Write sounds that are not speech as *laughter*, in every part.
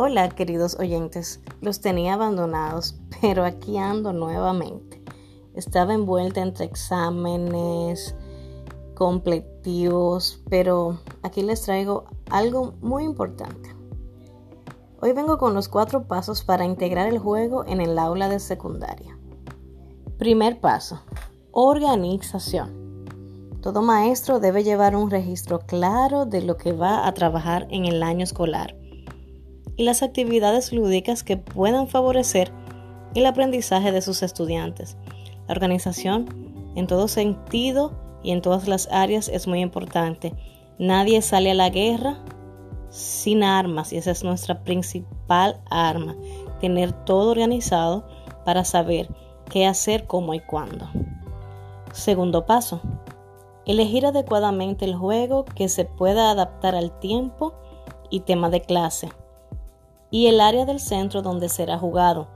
Hola queridos oyentes, los tenía abandonados, pero aquí ando nuevamente. Estaba envuelta entre exámenes completivos, pero aquí les traigo algo muy importante. Hoy vengo con los cuatro pasos para integrar el juego en el aula de secundaria. Primer paso, organización. Todo maestro debe llevar un registro claro de lo que va a trabajar en el año escolar y las actividades lúdicas que puedan favorecer el aprendizaje de sus estudiantes. La organización en todo sentido y en todas las áreas es muy importante. Nadie sale a la guerra sin armas y esa es nuestra principal arma, tener todo organizado para saber qué hacer, cómo y cuándo. Segundo paso, elegir adecuadamente el juego que se pueda adaptar al tiempo y tema de clase y el área del centro donde será jugado,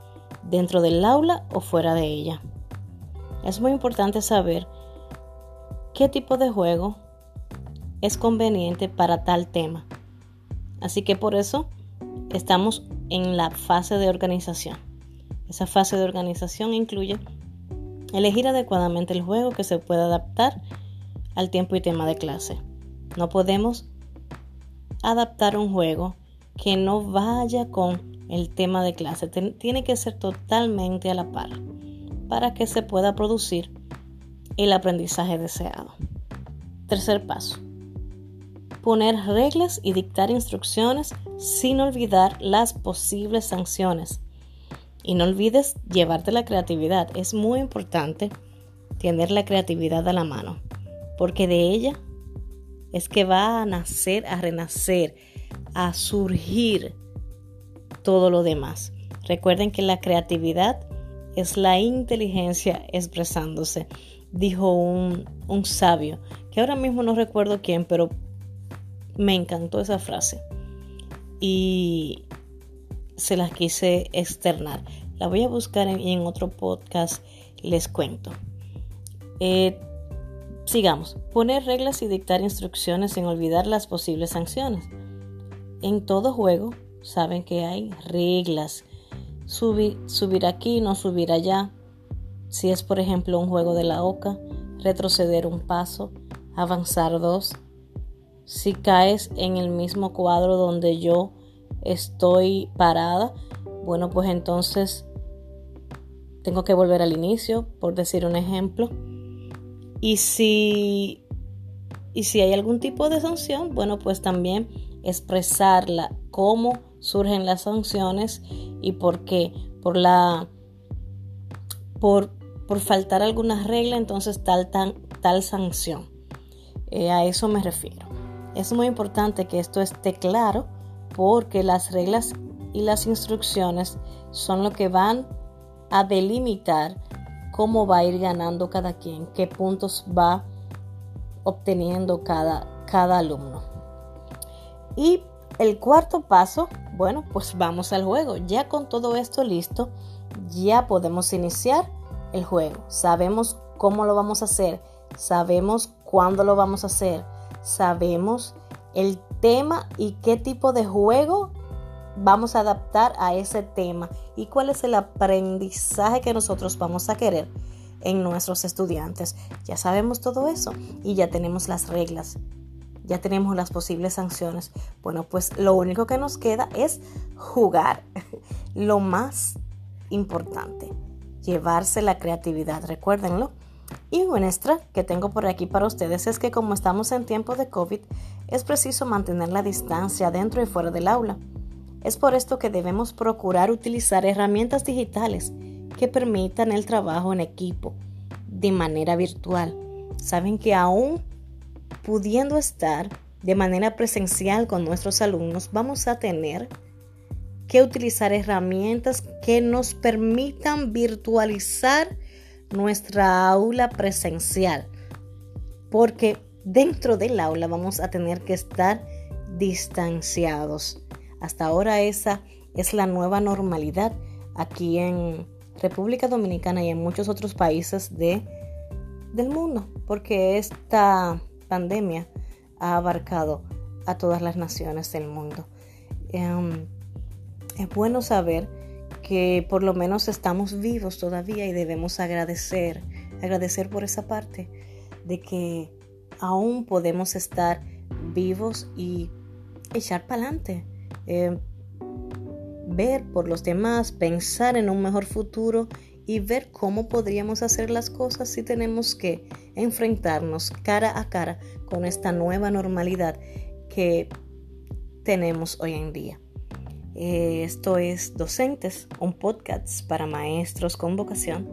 dentro del aula o fuera de ella. Es muy importante saber qué tipo de juego es conveniente para tal tema. Así que por eso estamos en la fase de organización. Esa fase de organización incluye elegir adecuadamente el juego que se pueda adaptar al tiempo y tema de clase. No podemos adaptar un juego que no vaya con el tema de clase. Tiene que ser totalmente a la par para que se pueda producir el aprendizaje deseado. Tercer paso. Poner reglas y dictar instrucciones sin olvidar las posibles sanciones. Y no olvides llevarte la creatividad. Es muy importante tener la creatividad a la mano, porque de ella es que va a nacer, a renacer a surgir todo lo demás. Recuerden que la creatividad es la inteligencia expresándose, dijo un, un sabio, que ahora mismo no recuerdo quién, pero me encantó esa frase y se las quise externar. La voy a buscar en, en otro podcast, les cuento. Eh, sigamos, poner reglas y dictar instrucciones sin olvidar las posibles sanciones. En todo juego saben que hay reglas. Subir, subir aquí, no subir allá. Si es por ejemplo un juego de la oca, retroceder un paso, avanzar dos. Si caes en el mismo cuadro donde yo estoy parada, bueno pues entonces tengo que volver al inicio, por decir un ejemplo. Y si, y si hay algún tipo de sanción, bueno pues también expresarla, cómo surgen las sanciones y por qué. Por la por, por faltar alguna regla, entonces tal, tal, tal sanción. Eh, a eso me refiero. Es muy importante que esto esté claro porque las reglas y las instrucciones son lo que van a delimitar cómo va a ir ganando cada quien, qué puntos va obteniendo cada, cada alumno. Y el cuarto paso, bueno, pues vamos al juego. Ya con todo esto listo, ya podemos iniciar el juego. Sabemos cómo lo vamos a hacer, sabemos cuándo lo vamos a hacer, sabemos el tema y qué tipo de juego vamos a adaptar a ese tema y cuál es el aprendizaje que nosotros vamos a querer en nuestros estudiantes. Ya sabemos todo eso y ya tenemos las reglas ya tenemos las posibles sanciones. Bueno, pues lo único que nos queda es jugar. *laughs* Lo más importante, llevarse la creatividad, recuérdenlo. Y un extra que tengo por aquí para ustedes es que como estamos en tiempo de COVID, es preciso mantener la distancia dentro y fuera del aula. Es por esto que debemos procurar utilizar herramientas digitales que permitan el trabajo en equipo de manera virtual. Saben que aún pudiendo estar de manera presencial con nuestros alumnos, vamos a tener que utilizar herramientas que nos permitan virtualizar nuestra aula presencial. Porque dentro del aula vamos a tener que estar distanciados. Hasta ahora esa es la nueva normalidad aquí en República Dominicana y en muchos otros países de, del mundo. Porque esta pandemia ha abarcado a todas las naciones del mundo. Em, es bueno saber que por lo menos estamos vivos todavía y debemos agradecer, agradecer por esa parte de que aún podemos estar vivos y echar para adelante. Eh, ver por los demás, pensar en un mejor futuro y ver cómo podríamos hacer las cosas si tenemos que enfrentarnos cara a cara con esta nueva normalidad que tenemos hoy en día. Eh, esto es Docentes, un podcast para maestros con vocación.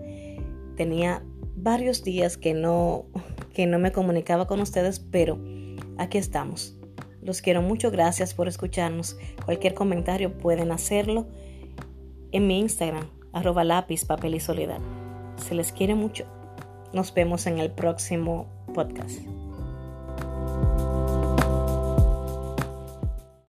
Tenía varios días que no, que no me comunicaba con ustedes, pero aquí estamos. Los quiero mucho, gracias por escucharnos. Cualquier comentario pueden hacerlo en mi Instagram, arroba lápiz, papel y soledad. Se les quiere mucho. Nos vemos en el próximo podcast.